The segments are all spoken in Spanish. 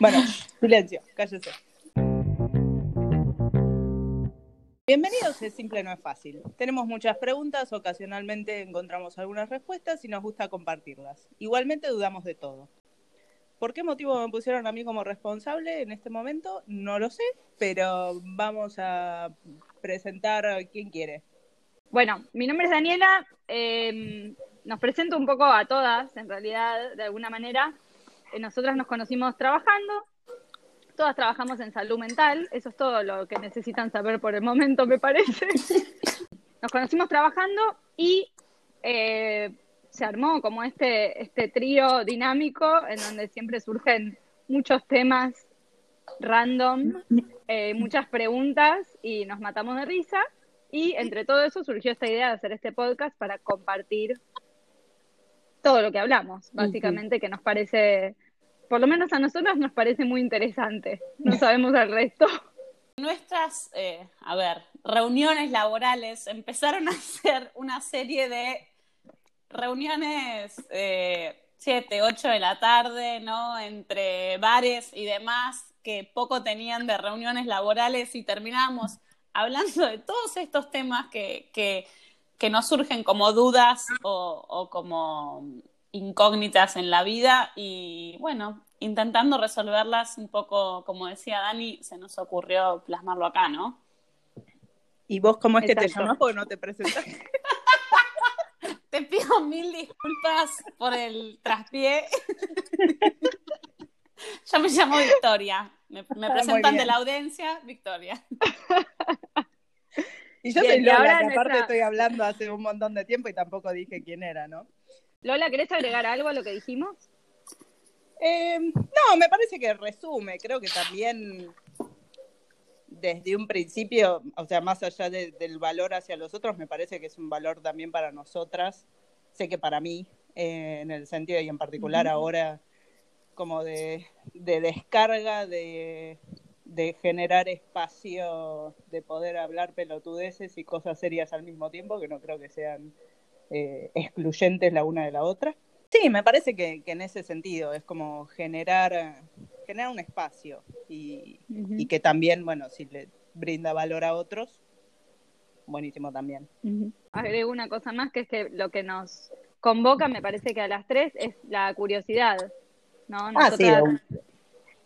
Bueno, silencio, cállese. Bienvenidos Es Simple No es Fácil. Tenemos muchas preguntas, ocasionalmente encontramos algunas respuestas y nos gusta compartirlas. Igualmente dudamos de todo. ¿Por qué motivo me pusieron a mí como responsable en este momento? No lo sé, pero vamos a presentar a quien quiere. Bueno, mi nombre es Daniela. Eh, nos presento un poco a todas, en realidad, de alguna manera. Eh, nosotras nos conocimos trabajando. Todas trabajamos en salud mental. Eso es todo lo que necesitan saber por el momento, me parece. Nos conocimos trabajando y eh, se armó como este, este trío dinámico en donde siempre surgen muchos temas random, eh, muchas preguntas y nos matamos de risa. Y entre todo eso surgió esta idea de hacer este podcast para compartir todo lo que hablamos, básicamente, que nos parece, por lo menos a nosotros nos parece muy interesante. No sabemos el resto. Nuestras, eh, a ver, reuniones laborales empezaron a ser una serie de reuniones eh, 7, 8 de la tarde, ¿no? Entre bares y demás, que poco tenían de reuniones laborales y terminamos hablando de todos estos temas que, que, que nos surgen como dudas o como incógnitas en la vida y bueno, intentando resolverlas un poco, como decía Dani, se nos ocurrió plasmarlo acá, ¿no? ¿Y vos cómo es que te llamas porque no te presentaste? Te pido mil disculpas por el traspié. Yo me llamo Victoria. Me, me Ah, presentan de la audiencia, Victoria. Y yo Bien, soy Lola, ahora que aparte nuestra- estoy hablando hace un montón de tiempo y tampoco dije quién era, ¿no? Lola, ¿querés agregar algo a lo que dijimos? Eh, no, me parece que resume. Creo que también desde un principio, o sea, más allá de- del valor hacia los otros, me parece que es un valor también para nosotras. Sé que para mí, eh, en el sentido y en particular ahora, como de, de descarga, de, de generar espacio, de poder hablar pelotudeces y cosas serias al mismo tiempo, que no creo que sean eh, excluyentes la una de la otra. Sí, me parece que, que en ese sentido es como generar, generar un espacio y, y que también, bueno, si le brinda valor a otros, buenísimo también. Agrego una cosa más, que es que lo que nos convoca, me parece que a las tres, es la curiosidad. ¿no? Ah, sí, Nosotras,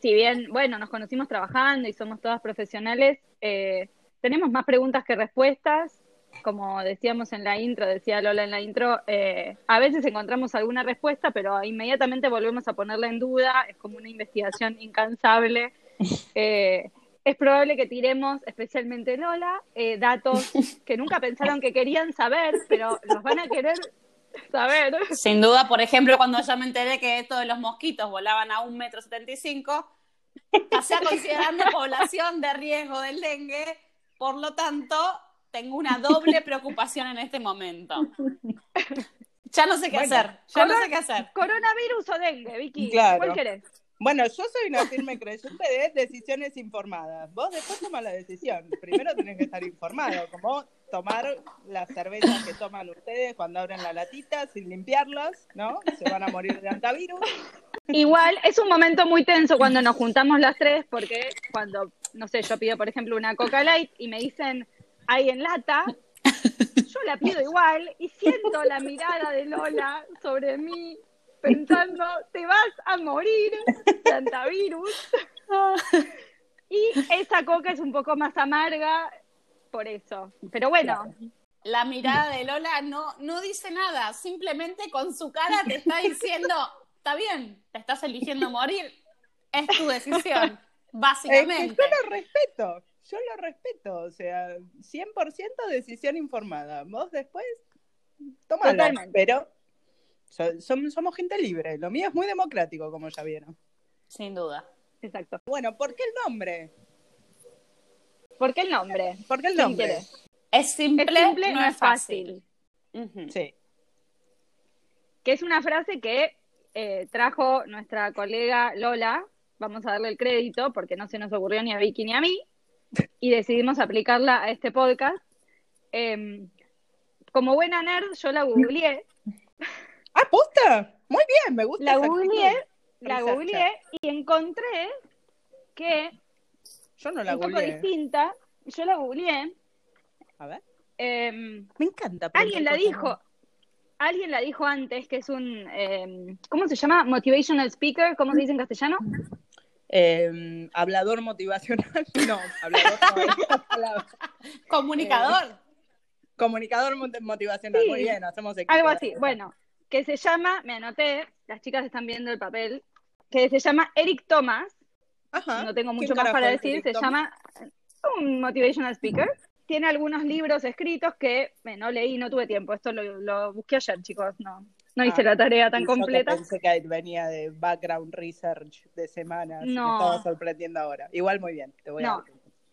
si bien, bueno, nos conocimos trabajando y somos todas profesionales, eh, tenemos más preguntas que respuestas. Como decíamos en la intro, decía Lola en la intro, eh, a veces encontramos alguna respuesta, pero inmediatamente volvemos a ponerla en duda. Es como una investigación incansable. Eh, es probable que tiremos, especialmente Lola, eh, datos que nunca pensaron que querían saber, pero los van a querer saber. Sin duda, por ejemplo, cuando yo me enteré que esto de los mosquitos volaban a un metro setenta y cinco, pasé a considerarme población de riesgo del dengue, por lo tanto, tengo una doble preocupación en este momento. Ya no sé qué Bueno, hacer, ya no sé qué hacer. Coronavirus o dengue, Vicky. Claro. ¿Cuál querés? Bueno, yo soy una firme creyente de decisiones informadas. Vos después tomás la decisión. Primero tenés que estar informado, como tomar las cervezas que toman ustedes cuando abren la latita sin limpiarlas, ¿no? Se van a morir de antivirus. Igual es un momento muy tenso cuando nos juntamos las tres, porque cuando, no sé, yo pido, por ejemplo, una Coca Light y me dicen, hay en lata, yo la pido igual y siento la mirada de Lola sobre mí, pensando, te vas a morir de antivirus. Y esa Coca es un poco más amarga por eso. Pero bueno, La mirada de Lola no, no dice nada, simplemente con su cara te está diciendo, está bien, te estás eligiendo morir, es tu decisión, Es que básicamente. yo lo respeto, yo lo respeto, o sea, 100% decisión informada. Vos después, tomala, pero so- som- somos gente libre. Lo mío es muy democrático, como ya vieron. Sin duda. exacto. Bueno, ¿por qué el nombre? ¿Por qué el nombre? ¿Por qué el ¿Quién nombre? Es simple, Es simple, no, es fácil. Sí. que es una frase que eh, trajo nuestra colega Lola, vamos a darle el crédito porque no se nos ocurrió ni a Vicky ni a mí, y decidimos aplicarla a este podcast. Em, como buena nerd, yo la googleé, Ah, posta. Muy bien, me gusta. la googleé la googleé y encontré que Yo no la un poco distinta. Yo la googleé. A ver. em, Me encanta. alguien la dijo. Alguien la dijo antes que es un. em, ¿Cómo se llama? Motivational speaker. ¿Cómo se dice en castellano? Eh, hablador motivacional. No, hablador no. Comunicador. Comunicador mot- motivacional. Sí. Muy bien, hacemos equipo. Algo así. Bueno, que se llama, me anoté, las chicas están viendo el papel, que se llama Eric Thomas. Ajá. no tengo ¿Quién mucho más para decir, Eric se Thomas? llama un motivational speaker. Tiene algunos libros escritos que eh, no leí, no tuve tiempo. Esto lo, lo busqué ayer, chicos. No, no hice Ah, la tarea tan yo que completa. pensé que venía de background research de semanas. No. Me estaba sorprendiendo ahora. Igual muy bien. Te voy a No.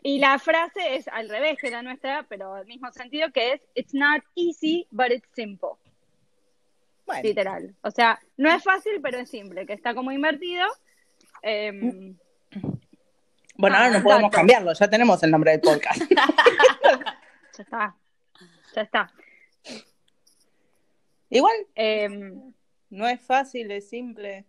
Y la frase es al revés que la nuestra, pero al mismo sentido que es It's not easy, but it's simple. Bueno, Literal. O sea, no es fácil, pero es simple, que está como invertido. Em, bueno, ahora no Ah, podemos cambiarlo. Ya tenemos el nombre del podcast. ya está. Ya está. Igual Em, no es fácil, es simple.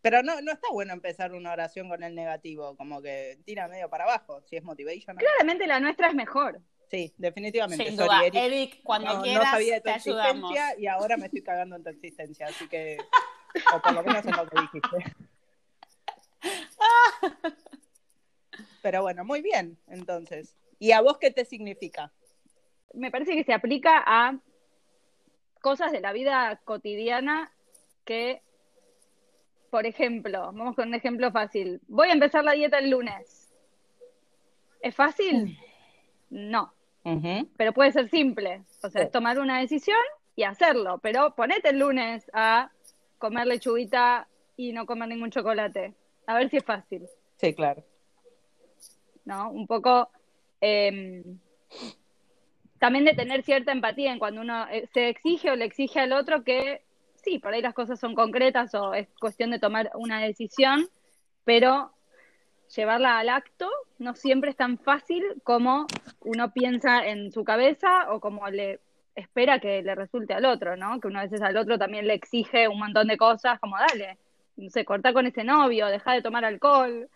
Pero no, no está bueno empezar una oración con el negativo, como que tira medio para abajo, si es motivation. claramente la nuestra es mejor. Sí, definitivamente. Sin Sorry, duda. Eric. Eric, cuando no, no quieras, sabía de tu te ayudamos. existencia y ahora me estoy cagando en tu existencia, así que, o por lo menos en lo que dijiste. Pero bueno, muy bien, entonces. ¿Y a vos qué te significa? me parece que se aplica a cosas de la vida cotidiana que, por ejemplo, vamos con un ejemplo fácil. Voy a empezar la dieta el lunes. ¿Es fácil? No, pero puede ser simple. O sea, es tomar una decisión y hacerlo. Pero ponete el lunes a comer lechuguita y no comer ningún chocolate. A ver si es fácil. Sí, claro. ¿no? Un poco eh, también de tener cierta empatía en cuando uno eh, se exige o le exige al otro que sí, por ahí las cosas son concretas o es cuestión de tomar una decisión, pero llevarla al acto no siempre es tan fácil como uno piensa en su cabeza o como le espera que le resulte al otro, ¿no? Que uno a veces al otro también le exige un montón de cosas, como dale, no sé, corta con ese novio, deja de tomar alcohol,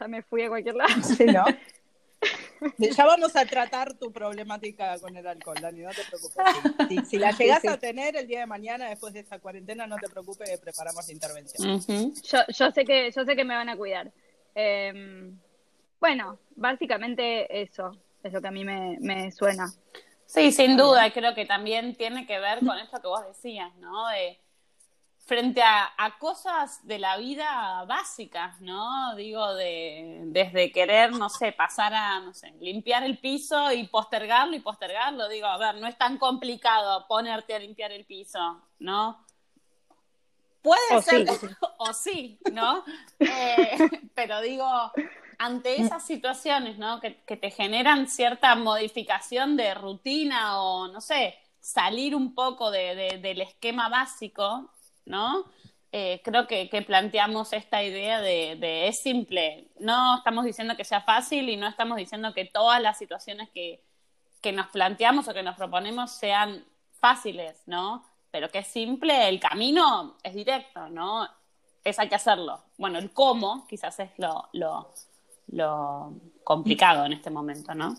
ya me fui a cualquier lado. Sí, ¿no? Ya vamos a tratar tu problemática con el alcohol, Dani, no te preocupes. Si, si la Sí, sí. a tener el día de mañana después de esta cuarentena, no te preocupes que preparamos la intervención. Yo, yo sé que, yo sé que me van a cuidar. Eh, bueno, básicamente eso es lo que a mí me, me suena. Sí, sin duda, creo que también tiene que ver con esto que vos decías, ¿no? De frente a, a cosas de la vida básicas, ¿no? Digo, de desde querer, no sé, pasar a, no sé, limpiar el piso y postergarlo y postergarlo. Digo, a ver, no es tan complicado ponerte a limpiar el piso, ¿no? Puede O ser, sí. o sí, ¿no? Eh, pero digo, ante esas situaciones, ¿no? Que, que te generan cierta modificación de rutina o, no sé, salir un poco de- de- del esquema básico, ¿no? Eh, creo que, que planteamos esta idea de, de es simple. No estamos diciendo que sea fácil y no estamos diciendo que todas las situaciones que, que nos planteamos o que nos proponemos sean fáciles, ¿no? Pero que es simple, el camino es directo, ¿no? Es hay que hacerlo. Bueno, el cómo quizás es lo, lo, lo complicado en este momento, ¿no?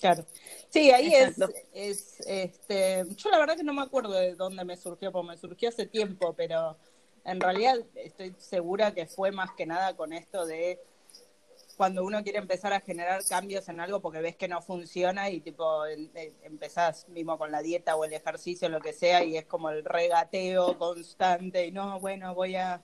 Claro. Sí, ahí Exacto. es, es, este, yo la verdad que no me acuerdo de dónde me surgió, porque me surgió hace tiempo, pero en realidad estoy segura que fue más que nada con esto de cuando uno quiere empezar a generar cambios en algo porque ves que no funciona y tipo empezás mismo con la dieta o el ejercicio, lo que sea, y es como el regateo constante y no, bueno, voy a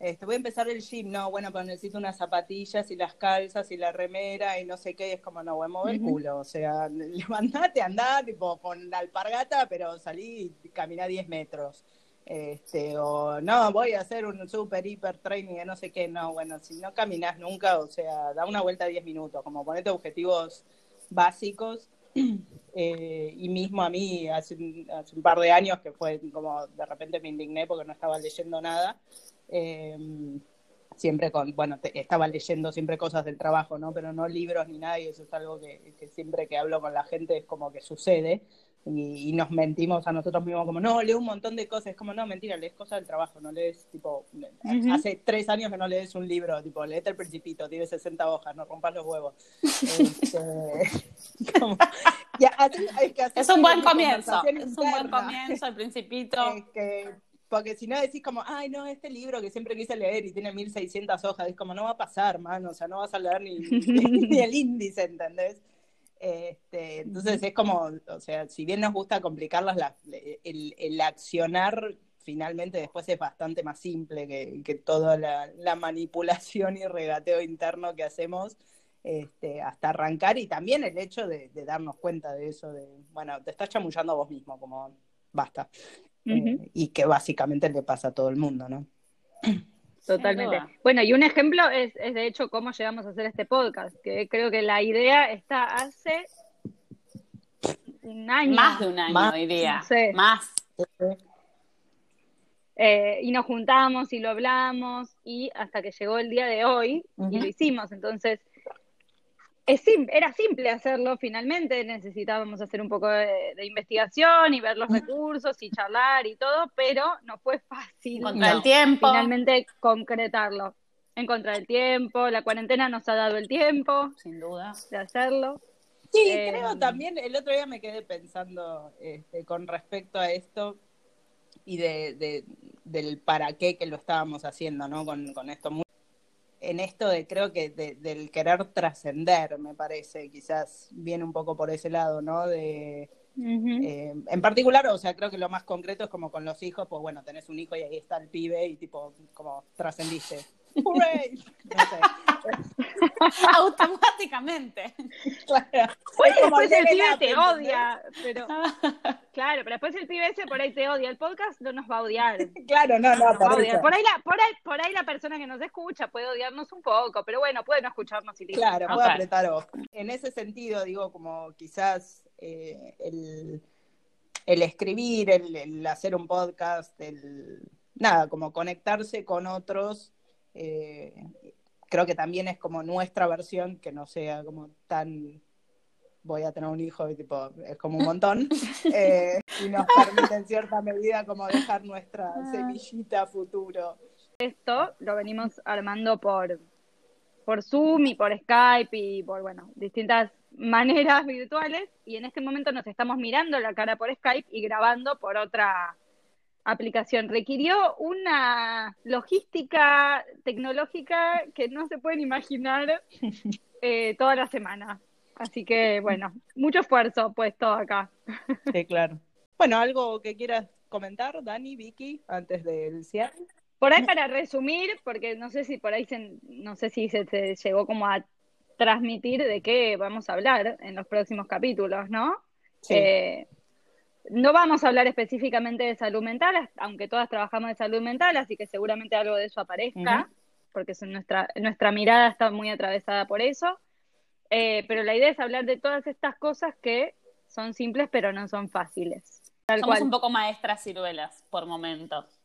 este, voy a empezar el gym, no, bueno, pero necesito unas zapatillas y las calzas y la remera y no sé qué, y es como, no, voy a mover el culo, o sea, levantate, andá, tipo, con la alpargata, pero salí y caminá 10 metros. Este, o no, voy a hacer un super hiper training de no sé qué, no, bueno, si no caminas nunca, o sea, da una vuelta a 10 minutos, como ponete objetivos básicos. Eh, y mismo a mí hace, un- hace un par de años que fue como de repente me indigné porque no estaba leyendo nada eh, siempre con, bueno, te- estaba leyendo siempre cosas del trabajo, ¿no? Pero no libros ni nada, y eso es algo que, que siempre que hablo con la gente es como que sucede, y, y nos mentimos a nosotros mismos como, no, leo un montón de cosas, es como, no, mentira, lees cosas del trabajo, no lees, tipo, Ujú. hace tres años que no lees un libro, tipo, leete El Principito, tiene 60 hojas, no rompas los huevos. Este, como- y así- es, que así Es un buen mi comienzo. Es un buen comienzo, el principito. Es que- porque si no decís como, ay, no, este libro que siempre quise leer y tiene 1600 hojas, es como, no va a pasar, mano, o sea, no vas a leer ni, ni el índice, ¿entendés? Este, entonces es como, o sea, si bien nos gusta complicarlas, la- el, el accionar finalmente después es bastante más simple que, que toda la, la manipulación y regateo interno que hacemos este, hasta arrancar y también el hecho de, de darnos cuenta de eso, de, bueno, te estás chamullando a vos mismo, como basta. Eh, y que básicamente le pasa a todo el mundo, ¿no? Totalmente. Bueno, y un ejemplo es, es de hecho cómo llegamos a hacer este podcast, que creo que la idea está hace un año. Más de un año, Más. Sí. Más. Eh, y nos juntamos y lo hablamos y hasta que llegó el día de hoy y lo hicimos. Entonces, es sim- era simple hacerlo finalmente, necesitábamos hacer un poco de, de investigación y ver los recursos y charlar y todo, pero no fue fácil Contra No. el tiempo. finalmente concretarlo. En contra del tiempo, la cuarentena nos ha dado el tiempo Sin duda. de hacerlo. Sí, Eh, creo también, el otro día me quedé pensando este, con respecto a esto y de, de- del para qué que lo estábamos haciendo, ¿no? Con, con esto. Muy- En esto de, creo que de- del querer trascender, me parece, quizás viene un poco por ese lado, ¿no? De, eh, en particular, o sea, creo que lo más concreto es como con los hijos, pues bueno, tenés un hijo y ahí está el pibe y tipo, como trascendiste. ¡Hooray! No sé. Automáticamente. Claro. Después el pibe te ¿entendés? odia, pero claro, pero después el pibe ese por ahí te odia. El podcast no nos va a odiar. Claro, no, no, Nos va a por odiar. Por ahí, la, por, ahí, por ahí la persona que nos escucha puede odiarnos un poco, pero bueno, puede no escucharnos y listo. Claro, Ok. puedo apretar ojo. En ese sentido, digo, como quizás eh, el, el escribir, el, el hacer un podcast, el nada, como conectarse con otros, eh, creo que también es como nuestra versión, que no sea como tan voy a tener un hijo y tipo, es como un montón, eh, y nos permite en cierta medida como dejar nuestra semillita a futuro. Esto lo venimos armando por, por Zoom y por Skype y por, bueno, distintas maneras virtuales. Y en este momento nos estamos mirando la cara por Skype y grabando por otra aplicación. Requirió una logística tecnológica que no se pueden imaginar eh, toda la semana. Así que, bueno, mucho esfuerzo puesto acá. Sí, claro. Bueno, algo que quieras comentar, Dani, Vicky, antes del cierre. Por ahí para resumir, porque no sé si por ahí se, no sé si se, se llegó como a transmitir de qué vamos a hablar en los próximos capítulos, ¿no? Sí. Eh, no vamos a hablar específicamente de salud mental, aunque todas trabajamos de salud mental, así que seguramente algo de eso aparezca, porque es nuestra, nuestra mirada está muy atravesada por eso. Eh, pero la idea es hablar de todas estas cosas que son simples pero no son fáciles. Tal Somos cual. un poco maestras ciruelas por momentos.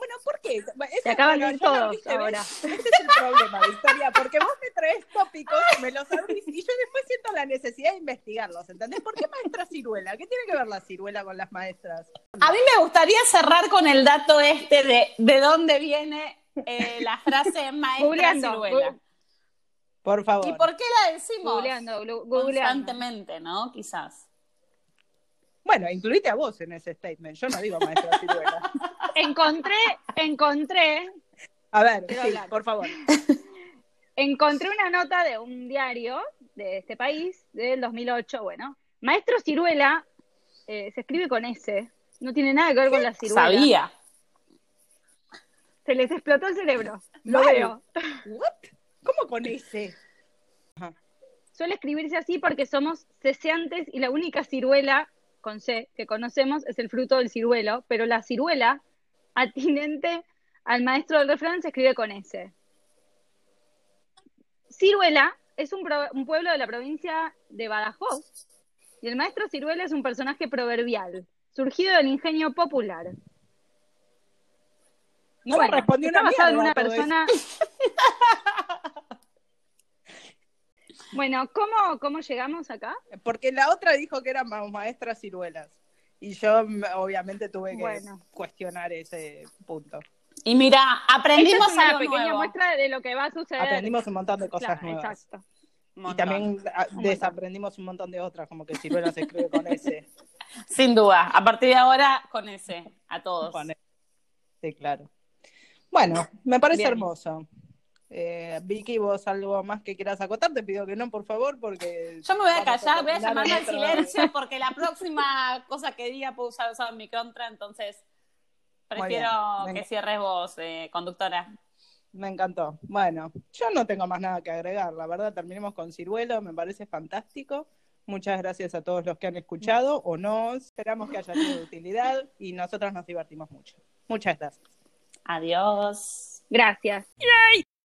Bueno, ¿por qué? Ese- Se acaban de ir todos ¿viste? ¿Ves? ahora. Este es el problema, Victoria, porque vos me traes tópicos, me los abrís y yo después siento la necesidad de investigarlos, ¿entendés? ¿Por qué maestra ciruela? ¿Qué tiene que ver la ciruela con las maestras? A mí me gustaría cerrar con el dato este de de dónde viene eh, la frase maestra Googleando, ciruela. Por favor. ¿Y por qué la decimos? Googleando, googleando. Constantemente, ¿no? Quizás. Bueno, incluite a vos en ese statement, yo no digo maestra ciruela. Encontré, encontré, A ver, sí, por favor. encontré una nota de un diario de este país del 2008. Bueno, maestro ciruela eh, se escribe con S, no tiene nada que ver con la ciruela. Sabía. Se les explotó el cerebro. Lo veo. ¿What? ¿Cómo con ese? Suele escribirse así porque somos ceseantes y la única ciruela con C que conocemos es el fruto del ciruelo, pero la ciruela atinente al maestro del refrán se escribe con S. Ciruela es un, pro- un pueblo de la provincia de Badajoz y el maestro Ciruela es un personaje proverbial, surgido del ingenio popular. No Bueno, me respondió está una basado en mierda una todo persona. Bueno, ¿cómo, ¿cómo llegamos acá? Porque la otra dijo que eran maestras ciruelas. Y yo obviamente tuve que Bueno. cuestionar ese punto. Y mira, aprendimos es una algo pequeña nuevo. muestra de lo que va a suceder. Aprendimos un montón de cosas Claro, nuevas. Exacto. Y también ah, desaprendimos un montón de otras, como que ciruelas se escribe con S. Sin duda. A partir de ahora, con ese, a todos. Con S. Sí, claro. Bueno, me parece Bien. hermoso. Eh, Vicky, vos algo más que quieras acotar, te pido que no, por favor, porque... Yo me voy a callar, voy a llamarme al silencio porque la próxima cosa que diga puedo usar eso en mi contra, entonces prefiero bien, que cierres vos, eh, conductora. Me encantó. Bueno, yo no tengo más nada que agregar, la verdad, terminemos con Ciruelo, me parece fantástico. Muchas gracias a todos los que han escuchado o no, esperamos que haya sido de utilidad y nosotros nos divertimos mucho. Muchas gracias. Adiós. Gracias.